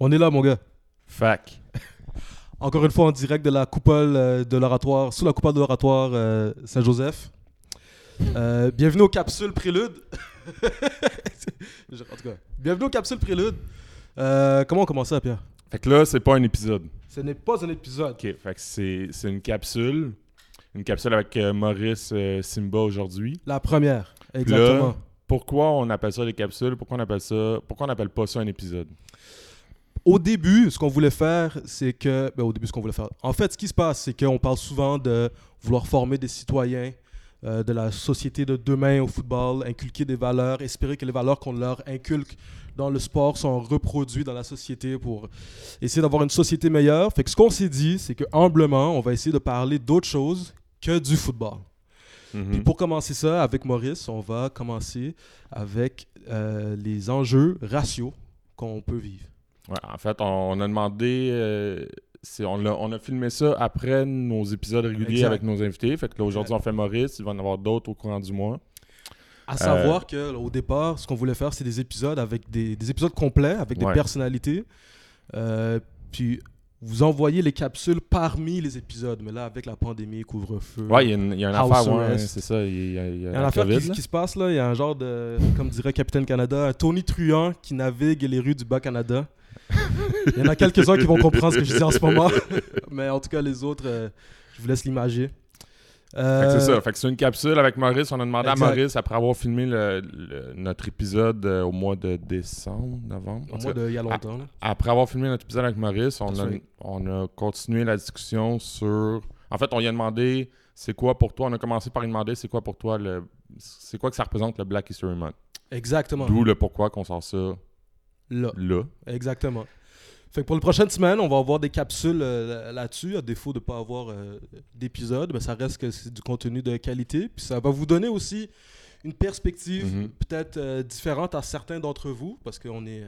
On est là, mon gars. Fac. Encore une fois, en direct de la coupole euh, de l'oratoire, sous la coupole de l'oratoire euh, Saint-Joseph. Euh, bienvenue aux capsules Prélude. en tout cas, bienvenue aux capsules Prélude. Euh, comment on commence ça, Pierre? Fait que là, c'est pas un épisode. Ce n'est pas un épisode. Ok, fait que c'est c'est une capsule. Une capsule avec Maurice Simba aujourd'hui. La première, exactement. Là, pourquoi on appelle ça des capsules? Pourquoi on appelle ça Pourquoi on appelle pas ça un épisode? Au début, ce qu'on voulait faire, c'est que. ben, au début, ce qu'on voulait faire. En fait, ce qui se passe, c'est qu'on parle souvent de vouloir former des citoyens euh, de la société de demain au football, inculquer des valeurs, espérer que les valeurs qu'on leur inculque dans le sport sont reproduites dans la société pour essayer d'avoir une société meilleure. Fait que ce qu'on s'est dit, c'est que humblement, on va essayer de parler d'autre chose que du football. Mhm. Puis pour commencer ça, avec Maurice, on va commencer avec euh, les enjeux raciaux qu'on peut vivre. Ouais, en fait, on, on a demandé. euh, on, a, on a filmé ça après nos épisodes réguliers Exact. avec nos invités. Fait que là, aujourd'hui, on fait Maurice. Il va y en avoir d'autres au courant du mois. À savoir que au départ, ce qu'on voulait faire, c'est des épisodes avec des, des épisodes complets, avec des Ouais. personnalités. Euh, puis vous envoyez les capsules parmi les épisodes. Mais là, avec la pandémie, couvre-feu. Ouais, il y a une, il y a une affaire, ouais, c'est ça. Il y a, il y a y a une affaire COVID, qui, qui se passe là. Il y a un genre de, comme dirait Capitaine Canada, un Tony Truant qui navigue les rues du Bas-Canada. Il y en a quelques-uns qui vont comprendre ce que je dis en ce moment. Mais en tout cas, les autres, euh, je vous laisse l'imager. Fait que c'est Euh, ça. Fait que c'est une capsule avec Maurice. On a demandé Exact. à Maurice, après avoir filmé le- le- notre épisode euh, au mois de décembre, novembre. Au de- il y a longtemps. là. Après avoir filmé notre épisode avec Maurice, a, on a continué la discussion sur. En fait, on lui a demandé c'est quoi pour toi? On a commencé par lui demander c'est quoi pour toi le. C'est quoi que ça représente le Black History Month? Exactement. D'où le pourquoi qu'on sort ça Là. là. Exactement. Fait que pour les prochaines semaines, on va avoir des capsules euh, là-dessus, à défaut de ne pas avoir euh, d'épisode, ben, ça reste que c'est du contenu de qualité. Puis ça va vous donner aussi une perspective Mhm. peut-être euh, différente à certains d'entre vous, parce qu'on est,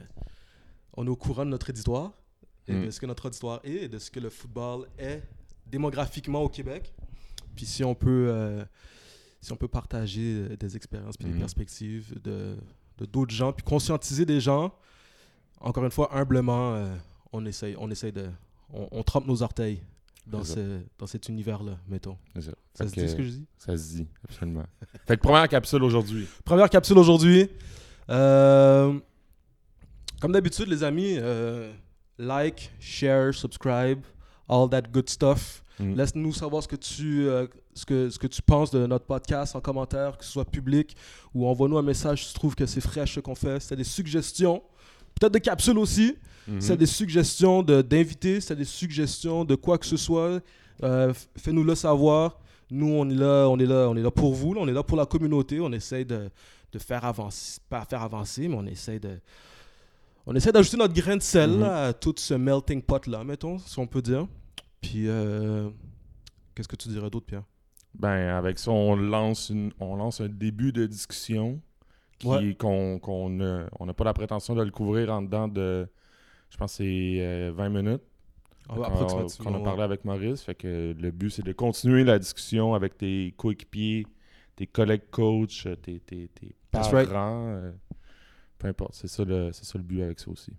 on est au courant de notre auditoire, et Mhm. de ce que notre auditoire est, et de ce que le football est démographiquement au Québec. Puis si on peut, euh, si on peut partager des expériences puis des Mhm. perspectives de de d'autres gens, puis conscientiser des gens, encore une fois, humblement, euh, on essaye, on essaye de... On, on trempe nos orteils dans, ce, dans cet univers-là, mettons. Ça. Se dit ce que je dis? Ça se dit, absolument. fait que première capsule aujourd'hui. Première capsule aujourd'hui. Euh, comme d'habitude, les amis, euh, like, share, subscribe, all that good stuff. Mhm. Laisse-nous savoir ce que, tu, euh, ce, que, ce que tu penses de notre podcast en commentaire, que ce soit public, ou envoie-nous un message si tu trouves que c'est fraîche ce qu'on fait. C'est des suggestions, peut-être des capsules aussi. Mhm. C'est des suggestions de- d'invités, c'est des suggestions de quoi que ce soit. Euh, Fais-nous le savoir. Nous, on est là, on est là, on est là pour vous, là, on est là pour la communauté. On essaie de, de faire avancer, pas faire avancer, mais on essaie de, on essaie d'ajouter notre grain de sel Mhm. là, à tout ce melting pot là, mettons, si on peut dire. Puis, euh, qu'est-ce que tu dirais d'autre, Pierre? Ben, avec ça, on lance, une, on lance un début de discussion Ouais. qu'on n'a on n'a pas la prétention de le couvrir en dedans de, je pense, c'est euh, 20 minutes Ah, a parlé avec Maurice. Fait que le but, c'est de continuer la discussion avec tes coéquipiers, tes collègues coachs, tes, tes, tes That's parents. right. euh, peu importe, c'est ça, le- ça le but avec ça aussi.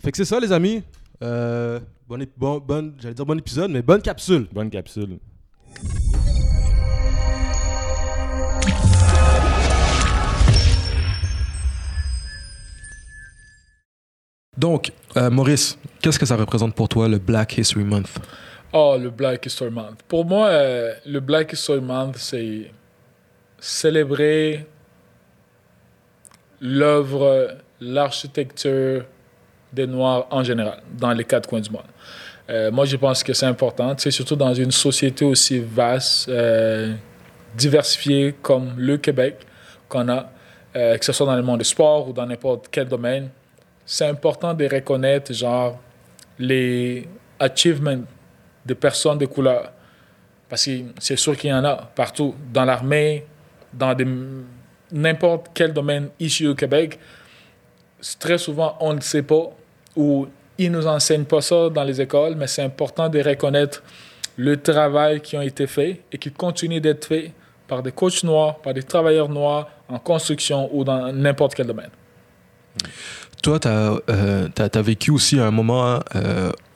Fait que c'est ça, les amis. Euh, bon, bon, j'allais dire bon épisode, mais bonne capsule. Bonne capsule. Donc, euh, Maurice, qu'est-ce que ça représente pour toi le Black History Month? Oh, le Black History Month. Pour moi, euh, le Black History Month, c'est célébrer l'œuvre, l'architecture des Noirs en général, dans les quatre coins du monde. Euh, moi, je pense que c'est important, tu sais, surtout dans une société aussi vaste, diversifiée comme le Québec qu'on a, que ce soit dans le monde du sport ou dans n'importe quel domaine. C'est important de reconnaître, genre, les achievements de personnes de couleur. Parce que c'est sûr qu'il y en a partout, dans l'armée, dans n'importe quel domaine ici au Québec. Très souvent, on ne sait pas ou ils ne nous enseignent pas ça dans les écoles, mais c'est important de reconnaître le travail qui a été fait et qui continue d'être fait par des coachs noirs, par des travailleurs noirs en construction ou dans n'importe quel domaine. Toi, tu as, as, vécu aussi un moment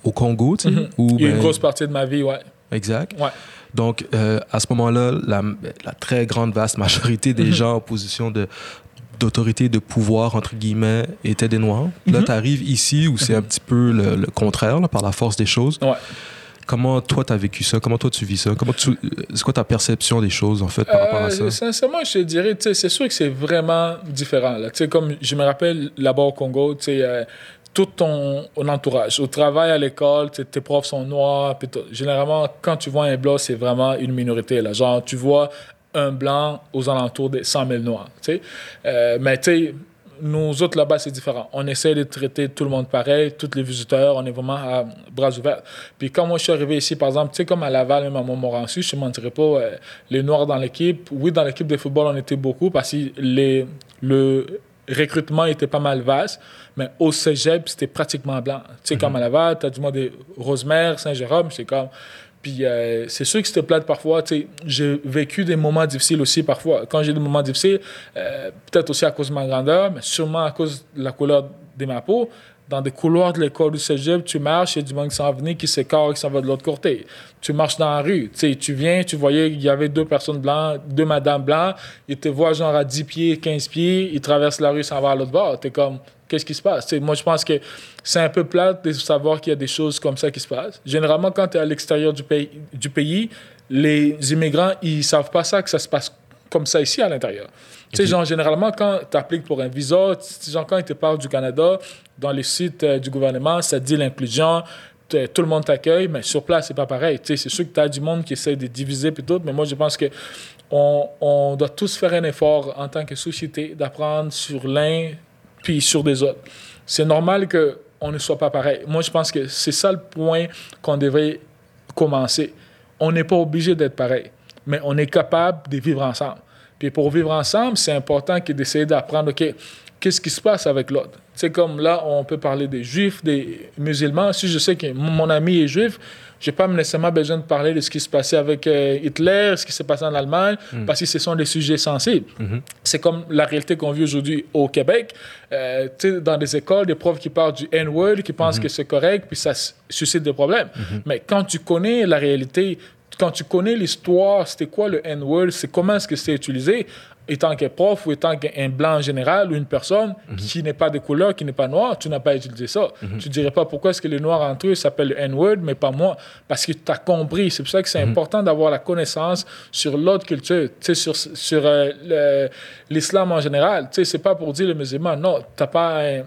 au Congo, tu sais, mm Une ben, grosse partie de ma vie, ouais. Exact. Ouais. Donc, à ce moment-là, la, la, très grande, vaste majorité des mhm. gens en position de, d'autorité, de pouvoir, entre guillemets, étaient des Noirs. Là, mhm. tu arrives ici où c'est un petit peu le, contraire, par la force des choses. Ouais. Comment toi, tu as vécu ça? Comment toi, tu vis ça? Comment tu... C'est quoi ta perception des choses, en fait, par rapport à ça? Euh, sincèrement, je te dirais, c'est sûr que c'est vraiment différent. Là. Comme je me rappelle là-bas au Congo, tu sais, euh, tout ton, entourage. Au travail, à l'école, tes profs sont noirs. Généralement, quand tu vois un blanc, c'est vraiment une minorité. Là. Genre, tu vois un blanc aux alentours des 100 000 noirs. Euh, mais tu sais, nous autres là-bas, c'est différent. On essaie de traiter tout le monde pareil, tous les visiteurs, on est vraiment à bras ouverts. Puis quand moi je suis arrivé ici, par exemple, tu sais, comme à Laval, même à Montmorency, je ne mentirais pas, euh, les Noirs dans l'équipe, oui, dans l'équipe de football, on était beaucoup parce que les, le recrutement était pas mal vaste, mais au cégep, c'était pratiquement blanc. Tu sais, comme mhm. à Laval, tu as du monde de Rosemère, Saint-Jérôme, c'est comme puis euh, c'est sûr que c'était plate parfois. J'ai vécu des moments difficiles aussi parfois. Quand j'ai des moments difficiles, euh, peut-être aussi à cause de ma grandeur, mais sûrement à cause de la couleur de ma peau. Dans des couloirs de l'école du cégep, tu marches, il y a du monde qui s'en venait, qui s'écarte, qui s'en va de l'autre côté. Tu marches dans la rue, tu viens, tu voyais qu'il y avait deux personnes blanches, deux madames blanches, ils te voient genre à 10 pieds, 15 pieds, ils traversent la rue, s'en vont à l'autre bord. Tu es comme, qu'est-ce qui se passe? moi, je pense que c'est un peu plate de savoir qu'il y a des choses comme ça qui se passent. Généralement, quand tu es à l'extérieur du pays, du pays, les immigrants, ils savent pas ça, que ça se passe comme ça ici à l'intérieur. Tu sais, genre, généralement, quand tu appliques pour un visa, genre, quand ils te parlent du Canada, dans les sites euh, du gouvernement, ça dit l'inclusion, tout le monde t'accueille, mais sur place, c'est pas pareil. Tu sais, c'est sûr que tu as du monde qui essaie de diviser puis tout, mais moi, je pense que on, on doit tous faire un effort en tant que société d'apprendre sur l'un puis sur des autres. C'est normal qu'on ne soit pas pareil. Moi, je pense que c'est ça le point qu'on devrait commencer. On n'est pas obligé d'être pareil, mais on est capable de vivre ensemble. Puis pour vivre ensemble, c'est important d'essayer d'apprendre, OK, qu'est-ce qui se passe avec l'autre? C'est comme là, on peut parler des juifs, des musulmans. Si je sais que mon ami est juif, je n'ai pas nécessairement besoin de parler de ce qui se passait avec euh, Hitler, ce qui s'est passé en Allemagne, mm. parce que ce sont des sujets sensibles. Mm-hmm. C'est comme la réalité qu'on vit aujourd'hui au Québec. Euh, dans des écoles, des profs qui parlent du N-word, qui pensent mm-hmm. que c'est correct, puis ça suscite des problèmes. Mm-hmm. Mais quand tu connais la réalité, quand tu connais l'histoire, c'était quoi le N-word, c'est comment est-ce que c'est utilisé, étant que prof ou étant qu'un blanc en général ou une personne mhm. qui n'est pas de couleur, qui n'est pas noire, tu n'as pas utilisé ça. Mhm. Tu ne dirais pas pourquoi est-ce que les noirs entre eux s'appellent N-word, mais pas moi. Parce que tu as compris. C'est pour ça que c'est mhm. important d'avoir la connaissance sur l'autre culture, sur, sur euh, l'islam en général. Ce n'est pas pour dire les musulmans. Non, tu n'as pas à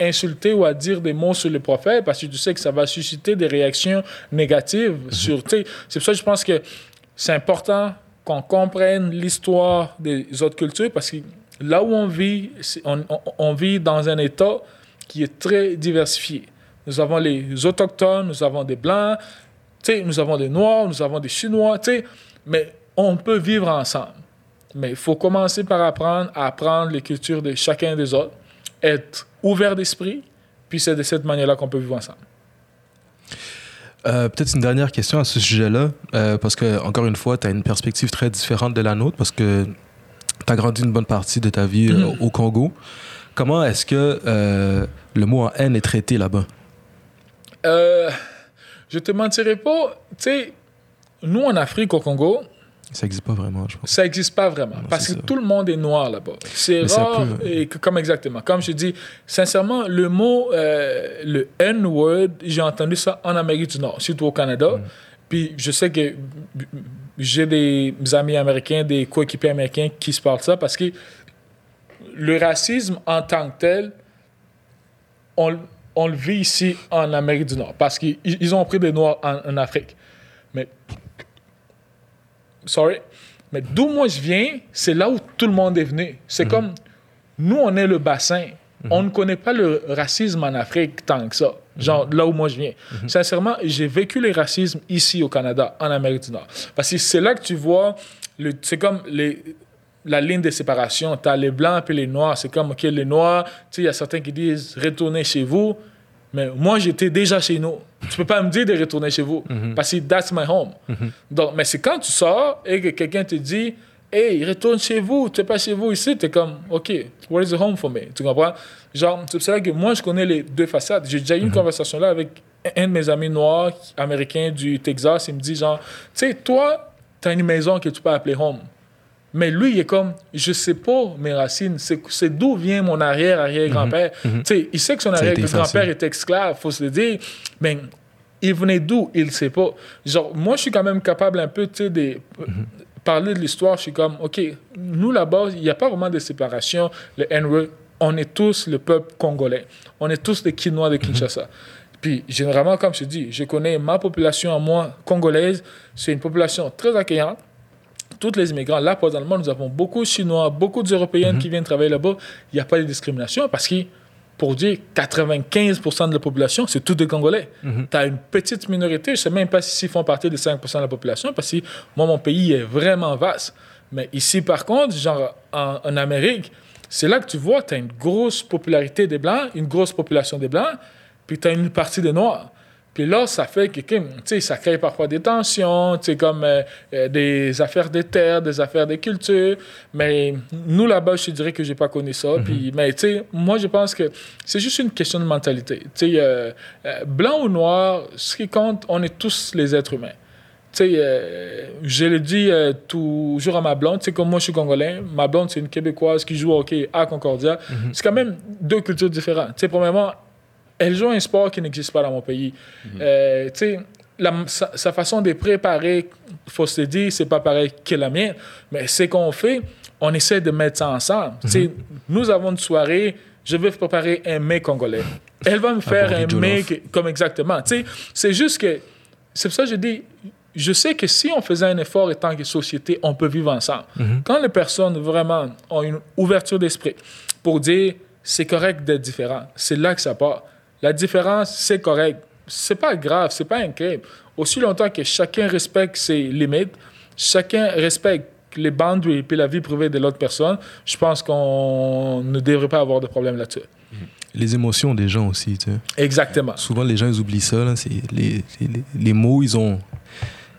insulter ou à dire des mots sur le prophète parce que tu sais que ça va susciter des réactions négatives sur... C'est pour ça que je pense que c'est important qu'on comprenne l'histoire des autres cultures parce que là où on vit, on, vit dans un État qui est très diversifié. Nous avons les autochtones, nous avons des blancs, nous avons des noirs, nous avons des chinois, mais on peut vivre ensemble. Mais il faut commencer par apprendre à apprendre les cultures de chacun des autres, être ouvert d'esprit, puis c'est de cette manière-là qu'on peut vivre ensemble. Euh, peut-être une dernière question à ce sujet-là, euh, parce que, encore une fois, tu as une perspective très différente de la nôtre, parce que tu as grandi une bonne partie de ta vie euh, mm-hmm. au Congo. Comment est-ce que le mot en haine est traité là-bas? je te mentirai pas. Tu sais, nous, en Afrique, au Congo, ça n'existe pas vraiment, je pense. Ça n'existe pas vraiment. parce que tout le monde est noir là-bas. C'est rare. Et comme exactement. Comme je dis, sincèrement, le mot, euh, le N-word, j'ai entendu ça en Amérique du Nord, surtout au Canada. Mm. Puis je sais que j'ai des amis américains, des coéquipiers américains qui se parlent ça parce que le racisme en tant que tel, on, on le vit ici en Amérique du Nord parce qu'ils ont pris des Noirs en, en Afrique. Mais sorry, mais d'où moi je viens, c'est là où tout le monde est venu. C'est mhm. comme, nous, on est le bassin. Mhm. On ne connaît pas le racisme en Afrique tant que ça. Genre, là où moi je viens. Mhm. Sincèrement, j'ai vécu le racisme ici au Canada, en Amérique du Nord. Parce que c'est là que tu vois, c'est comme les, la ligne de séparation. Tu as les blancs et les noirs. C'est comme, OK, les noirs, tu sais, il y a certains qui disent retournez chez vous. Mais moi, j'étais déjà chez nous. Tu peux pas me dire de retourner chez vous. Mhm. Parce que that's my home. Mhm. Donc, mais c'est quand tu sors et que quelqu'un te dit hey, retourne chez vous, tu n'es pas chez vous ici, tu es comme, OK, where is the home for me? Tu comprends? Genre, c'est pour ça que moi, je connais les deux façades. J'ai déjà eu une conversation là avec un de mes amis noirs, américains du Texas. Il me dit, genre, tu sais, toi, tu as une maison que tu peux appeler home. Mais lui, il est comme, je sais pas mes racines, c'est d'où vient mon arrière-arrière-grand-père. Tu sais, il sait que son arrière-grand-père est esclave, faut se le dire. Mais il venait d'où? Il sait pas. Genre, moi, je suis quand même capable un peu, tu sais, de parler de l'histoire. Je suis comme, OK, nous là-bas, il n'y a pas vraiment de séparation. Le N-word, on est tous le peuple congolais. On est tous des Quinois de Kinshasa. Puis, généralement, comme je dis, je connais ma population à moi, congolaise. C'est une population très accueillante tous les immigrants, là, présentement, nous avons beaucoup de Chinois, beaucoup d'Européennes qui viennent travailler là-bas. Il n'y a pas de discrimination parce que, pour dire 95% de la population, c'est tous des Congolais. Tu as une petite minorité, je ne sais même pas s'ils font partie des 5% de la population parce que moi, mon pays est vraiment vaste. Mais ici, par contre, genre en, en Amérique, c'est là que tu vois, tu as une grosse popularité des Blancs, une grosse population des Blancs, puis tu as une partie des Noirs. Puis là, ça fait que, tu sais, ça crée parfois des tensions, tu sais, comme euh, euh, des affaires des terres, des affaires des cultures. Mais nous, là-bas, je te dirais que j'ai pas connu ça. Puis, mais tu sais, moi, je pense que c'est juste une question de mentalité. Tu sais, euh, blanc ou noir, ce qui compte, on est tous les êtres humains. Tu sais, je le dis toujours à ma blonde, tu sais, comme moi je suis congolais, ma blonde c'est une québécoise qui joue au hockey à Concordia. C'est quand même deux cultures différentes. Tu sais, premièrement, elle joue un sport qui n'existe pas dans mon pays. Euh, tu sais, sa, sa façon de préparer, faut se dire, c'est pas pareil que la mienne, mais c'est qu'on fait, on essaie de mettre ça ensemble. Tu sais, nous avons une soirée, je vais préparer un mets congolais. Elle va me faire un Jollof. mets comme exactement. C'est juste que, c'est pour ça que je dis, je sais que si on faisait un effort en tant que société, on peut vivre ensemble. Quand les personnes vraiment ont une ouverture d'esprit pour dire c'est correct d'être différent, c'est là que ça part. La différence, c'est correct. C'est pas grave, c'est pas incroyable. Aussi longtemps que chacun respecte ses limites, chacun respecte les boundaries et la vie privée de l'autre personne, je pense qu'on ne devrait pas avoir de problème là-dessus. Les émotions des gens aussi, tu sais. Exactement. Souvent, les gens, ils oublient ça, là. C'est les, les, les mots, ils ont...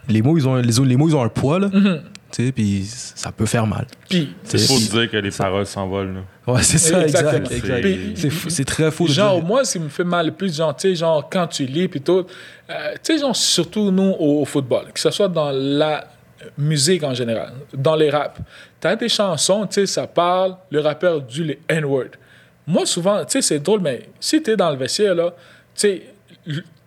Les mots, ils ont, les, les mots, ils ont un poids, là. Mhm. Tu sais, puis ça peut faire mal. Puis, faut puis- se dire que les paroles s'envolent. là. Ouais, c'est ça, Exactement. exact. C'est C'est très faux de Genre, dire- moi, ce qui me fait mal le plus, genre, tu sais, genre, quand tu lis, puis tout, euh, tu sais, genre, surtout nous, au, au football, que ce soit dans la musique en général, dans les raps, tu as des chansons, tu sais, ça parle, le rappeur dit les N-word. Moi, souvent, tu sais, c'est drôle, mais si tu es dans le vestiaire, là, tu sais,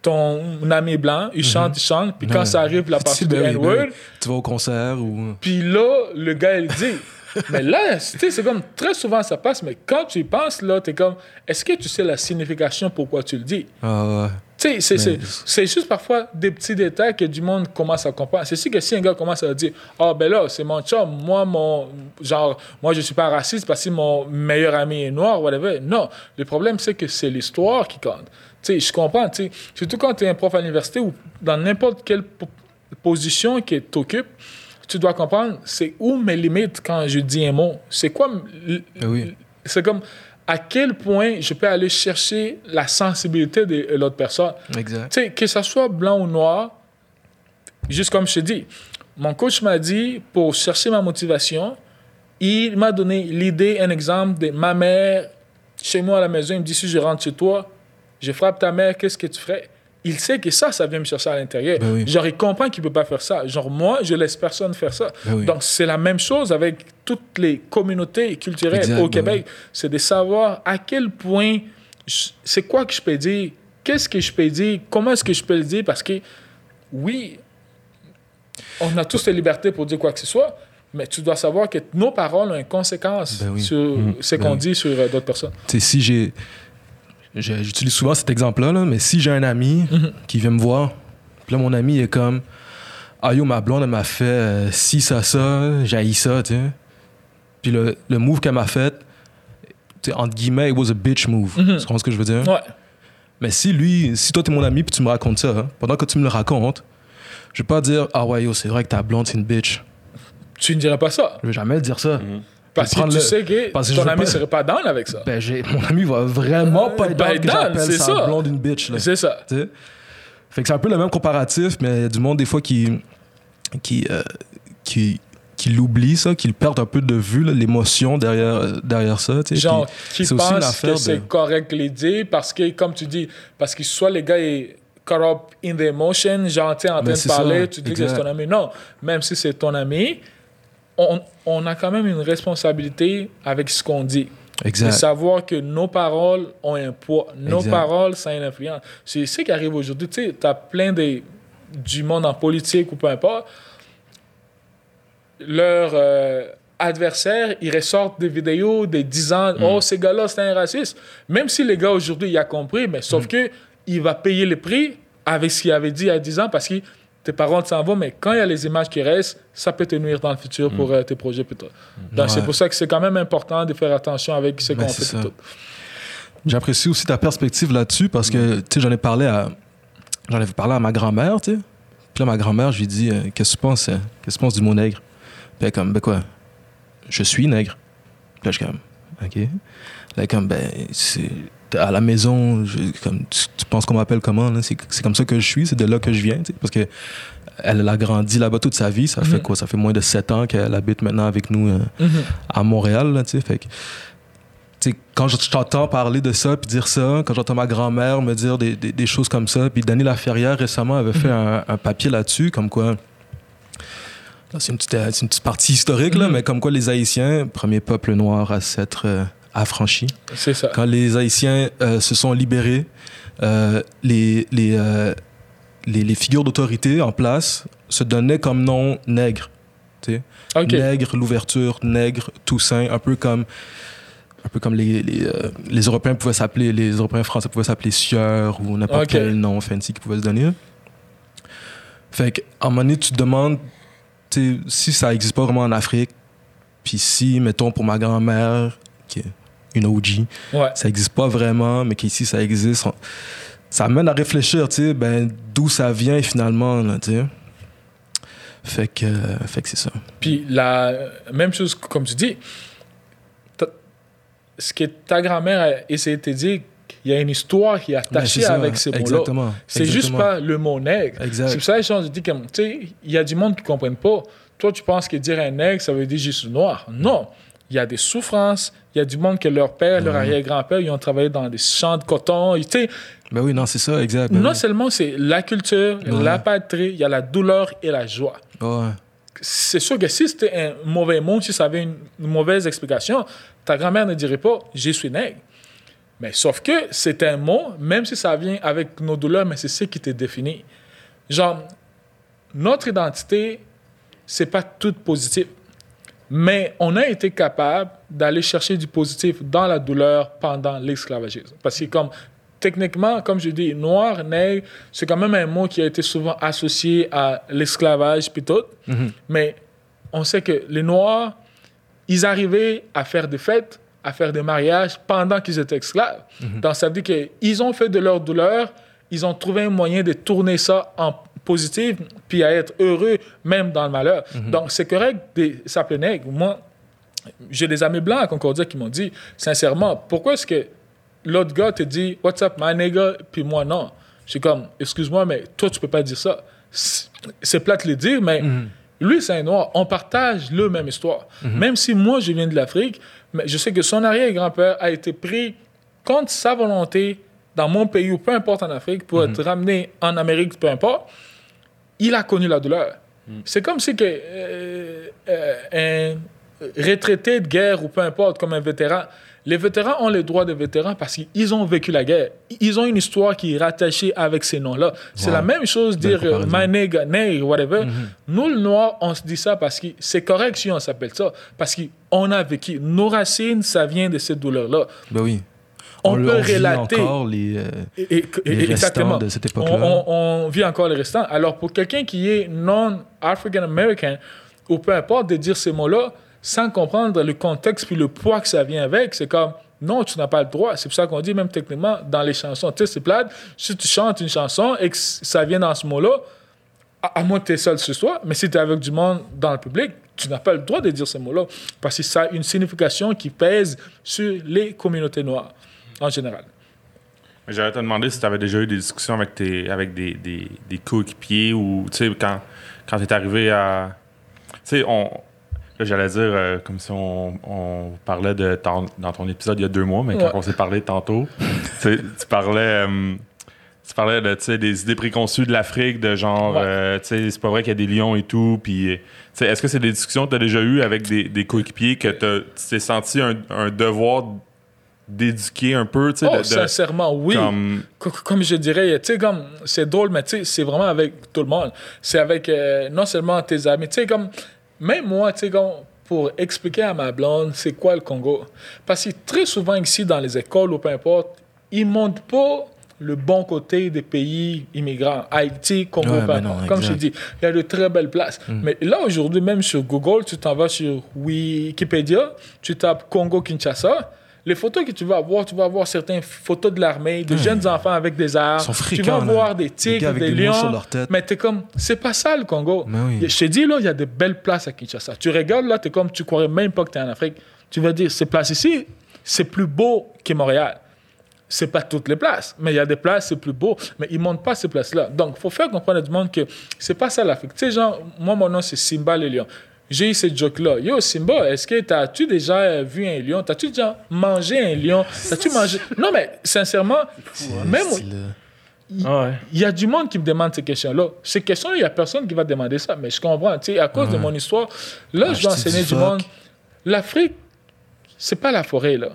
ton ami blanc, il chante, il chante, puis quand ça arrive, la partie de ben ben N-word, oui. Tu vas au concert ou... puis là, le gars, il dit. mais là, c'est comme très souvent ça passe, mais quand tu y penses, là, t'es comme, est-ce que tu sais la signification pourquoi tu le dis? Ah, ouais. Tu sais, c'est- juste parfois des petits détails que du monde commence à comprendre. C'est sûr que si un gars commence à dire, ah ben là, c'est mon chum, moi, mon, genre, moi je suis pas raciste parce que mon meilleur ami est noir, whatever. Non, le problème c'est que c'est l'histoire qui compte. Tu sais, je comprends, tu sais, surtout quand tu es un prof à l'université ou dans n'importe quelle po- position que tu occupes, tu dois comprendre c'est où mes limites quand je dis un mot. C'est quoi Ben oui. c'est comme à quel point je peux aller chercher la sensibilité de l'autre personne. Exact. Tu sais, que ça soit blanc ou noir, juste comme je te dis, mon coach m'a dit, pour chercher ma motivation, il m'a donné l'idée, un exemple de ma mère chez moi à la maison. Il me dit, si je rentre chez toi, je frappe ta mère, qu'est-ce que tu ferais? Il sait que ça, ça vient me chercher à l'intérieur. Ben oui. Genre, il comprend qu'il ne peut pas faire ça. Genre, moi, je laisse personne faire ça. Ben oui. Donc, c'est la même chose avec toutes les communautés culturelles Exact, au ben Québec. C'est de savoir à quel point, c'est quoi que je peux dire, qu'est-ce que je peux dire, comment est-ce que je peux le dire, parce que, oui, on a tous la liberté pour dire quoi que ce soit, mais tu dois savoir que nos paroles ont une conséquence sur Mhm. ce qu'on dit sur euh, d'autres personnes. Sais, si j'ai. J'utilise souvent cet exemple-là, là, mais si j'ai un ami Mhm. qui vient me voir, puis là, mon ami est comme Ah yo, ma blonde, elle m'a fait euh, ci, ça, ça, j'ai ça, tu sais. Puis le, le move qu'elle m'a fait, tu sais, entre guillemets, it was a bitch move. Mhm. Tu comprends ce que je veux dire? Ouais. Mais si lui, si toi t'es mon ami puis tu me racontes ça, hein, pendant que tu me le racontes, je vais pas dire Ah ouais, yo, c'est vrai que ta blonde, c'est une bitch. Tu ne dirais pas ça. Je vais jamais dire ça. Parce que tu le- sais que parce que ton ami pas- serait pas down avec ça. Ben, mon ami va vraiment pas être Ben, down que down, j'appelle sa ça. blonde une bitch. C'est ça. Tu sais? Fait que c'est un peu le même comparatif, mais il y a du monde des fois qui, qui, euh, qui qu'il oublie ça, qu'il perde un peu de vue l'émotion derrière, derrière ça. tu sais. Genre, qui c'est aussi une pense que c'est de- correct les dire parce que, comme tu dis, parce que soit les gars est caught up in the emotion, genre, tu en train Ben, de c'est parler, ça, tu dis que exact. c'est ton ami. Non, même si c'est ton ami, on, on a quand même une responsabilité avec ce qu'on dit. De Exact. savoir que nos paroles ont un poids. Nos Exact. paroles, ça a une influence. C'est ce qui arrive aujourd'hui. Tu sais, as plein de, du monde en politique ou peu importe. Leurs euh, adversaires, ils ressortent des vidéos des 10 ans. Mm. Oh, ces gars-là, c'est un raciste. Même si les gars aujourd'hui, ils ont compris, mais sauf Mm. que il va payer le prix avec ce qu'il avait dit il y a 10 ans parce que tes parents s'en vont, mais quand il y a les images qui restent, ça peut te nuire dans le futur pour euh, tes projets plus tard. Donc, Mm. Ouais. c'est pour ça que c'est quand même important de faire attention avec ce Ben, qu'on fait. J'apprécie aussi ta perspective là-dessus parce que, tu sais, j'en ai parlé à, j'en avais parlé à ma grand-mère, tu sais. Puis là, ma grand-mère, je lui dis, euh, qu'est-ce que tu penses, euh, qu'est-ce que tu penses du mot nègre? Puis elle est comme, ben quoi? Je suis nègre. Puis là, je suis comme, ok. Là, comme, ben, c'est, à la maison, je- comme, tu, tu penses qu'on m'appelle comment? C'est, comme ça que je suis, c'est de là que je viens. Parce que elle a grandi là-bas toute sa vie. Ça fait Mhm. quoi? Ça fait moins de sept ans qu'elle habite maintenant avec nous euh, Mhm. à Montréal, là. Fait que, quand je t'entends parler de ça, puis dire ça, quand j'entends ma grand-mère me dire des, des, des choses comme ça, puis Dany Laferrière récemment avait fait un, un papier là-dessus, comme quoi. C'est une, petite, c'est une petite partie historique, là, Mhm. mais comme quoi les Haïtiens, premier peuple noir à s'être euh, affranchi, C'est ça. quand les Haïtiens euh, se sont libérés, euh, les, les, euh, les, les figures d'autorité en place se donnaient comme nom nègre. tu sais. OK. Nègre, l'ouverture, nègre, Toussaint, un peu comme un peu comme les, les, les Européens pouvaient s'appeler, les Européens français pouvaient s'appeler Sieur ou n'importe quel nom fancy qu'ils pouvaient se donner. Fait qu'à un moment donné, tu te demandes si ça n'existe pas vraiment en Afrique, puis si, mettons, pour ma grand-mère, qui est une OG, Ouais. ça n'existe pas vraiment, mais qu'ici ça existe, on- ça amène à réfléchir, tu sais, ben, d'où ça vient finalement, là, tu sais. Fait que, fait que c'est ça. Puis la même chose, que- comme tu dis, ce que ta grand-mère a essayé de te dire, il y a une histoire qui est Ben, attachée ça, avec ces mots-là. Exactement. C'est juste pas le mot nègre. C'est pour ça que je dis comme, tu sais, il y a du monde qui ne comprennent pas. Toi, tu penses que dire un nègre, ça veut dire juste noir. Non. Il y a des souffrances. Il y a du monde que leur père, leur arrière-grand-père, ils ont travaillé dans des champs de coton. Tu sais, Ben oui, non, c'est ça, exact. ben non oui. seulement c'est la culture, Ouais. la patrie, il y a la douleur et la joie. Ouais. c'est sûr que si c'était un mauvais mot, si ça avait une, une mauvaise explication, ta grand-mère ne dirait pas je suis nègre. Mais sauf que c'est un mot, même si ça vient avec nos douleurs, mais c'est ce qui te définit. Genre, notre identité, c'est pas tout positif. Mais on a été capable d'aller chercher du positif dans la douleur pendant l'esclavagisme. Parce que comme techniquement, comme je dis, noir, nègre, c'est quand même un mot qui a été souvent associé à l'esclavage puis tout. Mais on sait que les noirs, ils arrivaient à faire des fêtes, à faire des mariages pendant qu'ils étaient esclaves. Donc ça veut dire qu'ils ont fait de leur douleur, ils ont trouvé un moyen de tourner ça en positif, puis à être heureux même dans le malheur. Donc c'est correct de s'appeler nègre. Moi, j'ai des amis blancs à Concordia qui m'ont dit, sincèrement, pourquoi est-ce que l'autre gars te dit What's up, my nigga, puis moi non Je suis comme, excuse-moi, mais toi, tu peux pas dire ça. C'est plate de le dire, mais lui, c'est un noir. On partage le même histoire. Même si moi, je viens de l'Afrique, mais je sais que son arrière-grand-père a été pris contre sa volonté dans mon pays ou peu importe en Afrique pour être ramené en Amérique, peu importe. Il a connu la douleur. C'est comme si que, euh, euh, un retraité de guerre ou peu importe, comme un vétéran, les vétérans ont les droits de vétérans parce qu'ils ont vécu la guerre. Ils ont une histoire qui est rattachée avec ces noms-là. C'est Wow. la même chose dire euh, my nigga, whatever. Nous, le noir, on se dit ça parce que c'est correct si on s'appelle ça. Parce qu'on a vécu. Nos racines, ça vient de cette douleur-là. Ben oui. On, le- peut vit relater. encore les, euh, Et- et- les et- restants exactement. de cette On, époque-là. on- on vit encore les restants. Alors, pour quelqu'un qui est non-African American, ou peu importe, de dire ces mots-là, sans comprendre le contexte puis le poids que ça vient avec, c'est comme, non, tu n'as pas le droit. C'est pour ça qu'on dit, même techniquement, dans les chansons, tu sais, c'est plate, si tu chantes une chanson et que ça vient dans ce mot-là, à, à moins que tu es seul sur toi, mais si tu es avec du monde dans le public, tu n'as pas le droit de dire ces mots-là, parce que ça a une signification qui pèse sur les communautés noires, en général. J'allais te demander si tu avais déjà eu des discussions avec, tes, avec des, des, des coéquipiers ou, tu sais, quand, quand tu es arrivé à. Tu sais, on. J'allais dire, euh, comme si on, on parlait de ton- dans ton épisode il y a deux mois, mais Ouais. quand on s'est parlé tantôt, tu, parlais. euh, tu parlais de, des idées préconçues de l'Afrique, de genre, Ouais. euh, tu sais, c'est pas vrai qu'il y a des lions et tout. Puis, euh, tu sais, est-ce que c'est des discussions que tu as déjà eues avec des, des coéquipiers que t'as- tu t'es senti un, un devoir d'éduquer un peu, tu sais, Oh, de- sincèrement, oui. comme- Co- Comme je dirais, tu sais, comme, c'est drôle, mais tu sais, c'est vraiment avec tout le monde. C'est avec euh, non seulement tes amis, tu sais, comme, même moi, tu sais, comme, pour expliquer à ma blonde c'est quoi le Congo? Parce que très souvent ici, dans les écoles ou peu importe, ils ne montrent pas le bon côté des pays immigrants. Haïti, Congo, Ouais, peu ben non, Comme je dis, il y a de très belles places. Mais là, aujourd'hui, même sur Google, tu t'en vas sur Wikipédia, tu tapes Congo-Kinshasa. Les photos que tu vas voir, tu vas voir certaines photos de l'armée, de jeunes enfants avec des armes. Ils sont tu vas voir des tigres, avec des des lions. sur leur tête. Mais t'es comme, c'est pas ça le Congo. Oui. Je te dis, là, il y a des belles places à Kinshasa. Tu regardes là, t'es comme, tu croirais même pas que t'es en Afrique. Tu vas dire, ces places ici, c'est plus beau que Montréal. C'est pas toutes les places, mais il y a des places, c'est plus beau. Mais ils montrent pas ces places-là. Donc, il faut faire comprendre à tout le monde que c'est pas ça l'Afrique. Tu sais, genre, moi, mon nom, c'est Simba le lion. J'ai eu cette joke-là. Yo, Simba, est-ce que t'as-tu déjà vu un lion? T'as-tu déjà mangé un lion? T'as-tu mangé... Non, mais sincèrement, même... Il il y a du monde qui me demande ces questions-là. Ces questions, il n'y a personne qui va demander ça, mais je comprends. Tu sais, à cause de mon histoire, là, Ah, je dois enseigner du fuck. monde. L'Afrique, c'est pas la forêt, là.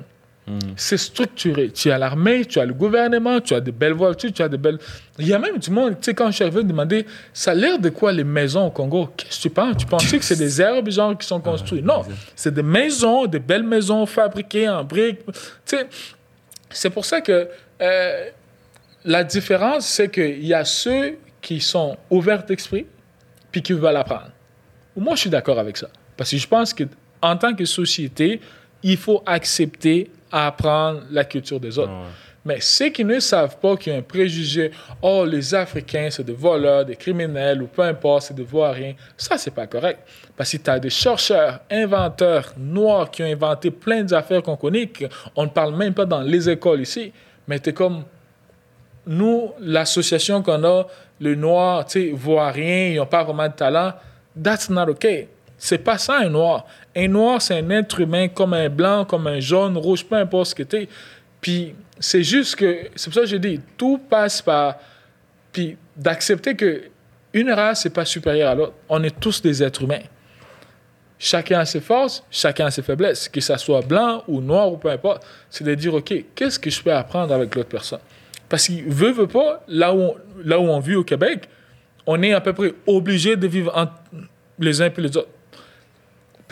C'est structuré. Tu as l'armée, tu as le gouvernement, tu as de belles voitures, tu as de belles... Il y a même du monde, tu sais, quand je suis arrivé, me demander, ça a l'air de quoi les maisons au Congo? Qu'est-ce que tu penses? Tu pensais que c'est des herbes, genre, qui sont construites? Non, c'est des maisons, des belles maisons fabriquées en briques. Tu sais, c'est pour ça que euh, la différence, c'est qu'il y a ceux qui sont ouverts d'esprit puis qui veulent apprendre. Moi, je suis d'accord avec ça. Parce que je pense qu'en tant que société, il faut accepter à apprendre la culture des autres. Mais ceux qui ne savent pas qu'il y a un préjugé, oh, les Africains, c'est des voleurs, des criminels, ou peu importe, c'est des vauriens, ça, c'est pas correct. Parce que tu as des chercheurs, inventeurs noirs qui ont inventé plein d'affaires qu'on connaît, qu'on ne parle même pas dans les écoles ici. Mais tu es comme, nous, l'association qu'on a, le noir, tu sais, voit rien, ils n'ont pas vraiment de talent, that's not okay. C'est pas ça un noir. Un noir, c'est un être humain comme un blanc, comme un jaune, rouge, peu importe ce que tu Puis c'est juste que, c'est pour ça que j'ai dit, tout passe par. Puis d'accepter que une race, c'est pas supérieur à l'autre. On est tous des êtres humains. Chacun a ses forces, chacun a ses faiblesses, que ça soit blanc ou noir ou peu importe. C'est de dire, OK, qu'est-ce que je peux apprendre avec l'autre personne? Parce qu'il veut, veut pas, là où, on, là où on vit au Québec, on est à peu près obligé de vivre les uns et les autres.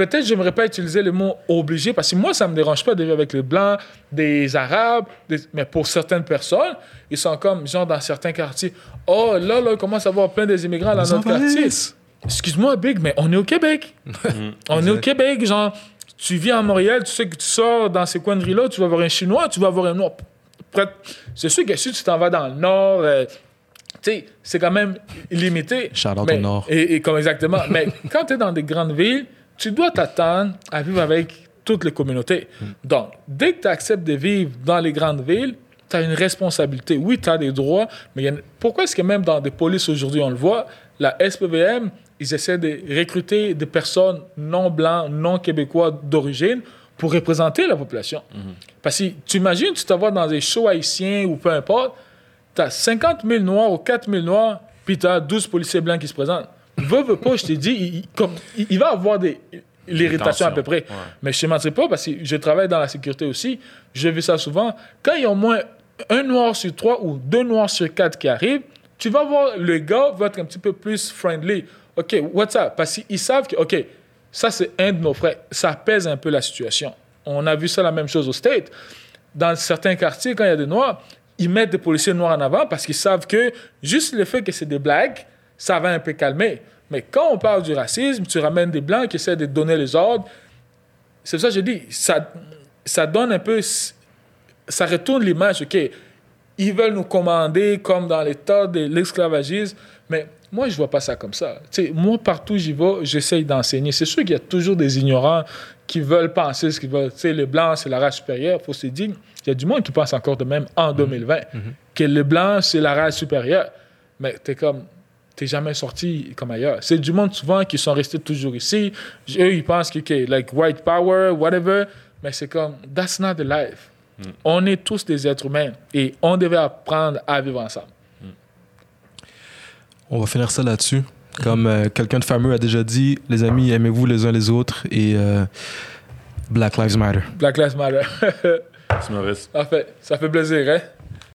Peut-être j'aimerais pas utiliser le mot obligé parce que moi, ça me dérange pas de vivre avec les Blancs, des Arabes, des- mais pour certaines personnes, ils sont comme, genre, dans certains quartiers. Oh, là, là, il commence à avoir plein des immigrants dans Les notre quartier. Excuse-moi, Big, mais on est au Québec. on est au Québec, genre, tu vis à Montréal, tu sais que tu sors dans ces coins de rue-là, tu vas voir un Chinois, tu vas voir un Noir. Prêt- C'est sûr que si tu t'en vas dans le Nord, euh, tu sais, c'est quand même limité. Out Mais- au Nord. Et, et comme exactement. Mais quand tu es dans des grandes villes, tu dois t'attendre à vivre avec toutes les communautés. Donc, dès que tu acceptes de vivre dans les grandes villes, tu as une responsabilité. Oui, tu as des droits, mais a pourquoi est-ce que même dans des polices aujourd'hui, on le voit, la SPVM, ils essaient de recruter des personnes non blancs, non québécois d'origine pour représenter la population? Parce que tu imagines, tu te vois dans des shows haïtiens ou peu importe, tu as 50 000 noirs ou 4 000 noirs, puis tu as 12 policiers blancs qui se présentent. Veux, veux pas, je t'ai dit, il, comme, il- il va avoir des l'irritation à peu près. Ouais. Mais je ne mentirai pas parce que je travaille dans la sécurité aussi. Je vis ça souvent. Quand il y a au moins un noir sur trois ou deux noirs sur quatre qui arrivent, tu vas voir le gars va être un petit peu plus friendly. OK, what's up? Parce qu'ils savent que, OK, ça c'est un de nos frères. Ça pèse un peu la situation. On a vu ça la même chose au State. Dans certains quartiers, quand il y a des noirs, ils mettent des policiers noirs en avant parce qu'ils savent que juste le fait que c'est des blagues, ça va un peu calmer. Mais quand on parle du racisme, tu ramènes des blancs qui essaient de donner les ordres. C'est ça que je dis, ça, ça donne un peu. Ça retourne l'image, OK. Ils veulent nous commander comme dans l'état de l'esclavagisme, mais moi, je vois pas ça comme ça. Tu sais, moi, partout où j'y vais, j'essaye d'enseigner. C'est sûr qu'il y a toujours des ignorants qui veulent penser ce qu'ils veulent. Tu sais, les Blancs, c'est la race supérieure. Il faut se dire, il y a du monde qui pense encore de même en 2020, que les Blancs, c'est la race supérieure. Mais tu es comme, t'es jamais sorti comme ailleurs. C'est du monde souvent qui sont restés toujours ici. Eux, ils pensent que, OK, like white power, whatever. Mais c'est comme, that's not the life. On est tous des êtres humains et on devait apprendre à vivre ensemble. On va finir ça là-dessus. Comme euh, quelqu'un de fameux a déjà dit, les amis, aimez-vous les uns les autres et euh, Black Lives Matter. Black Lives Matter. C'est Maurice. en fait, ça fait plaisir, hein?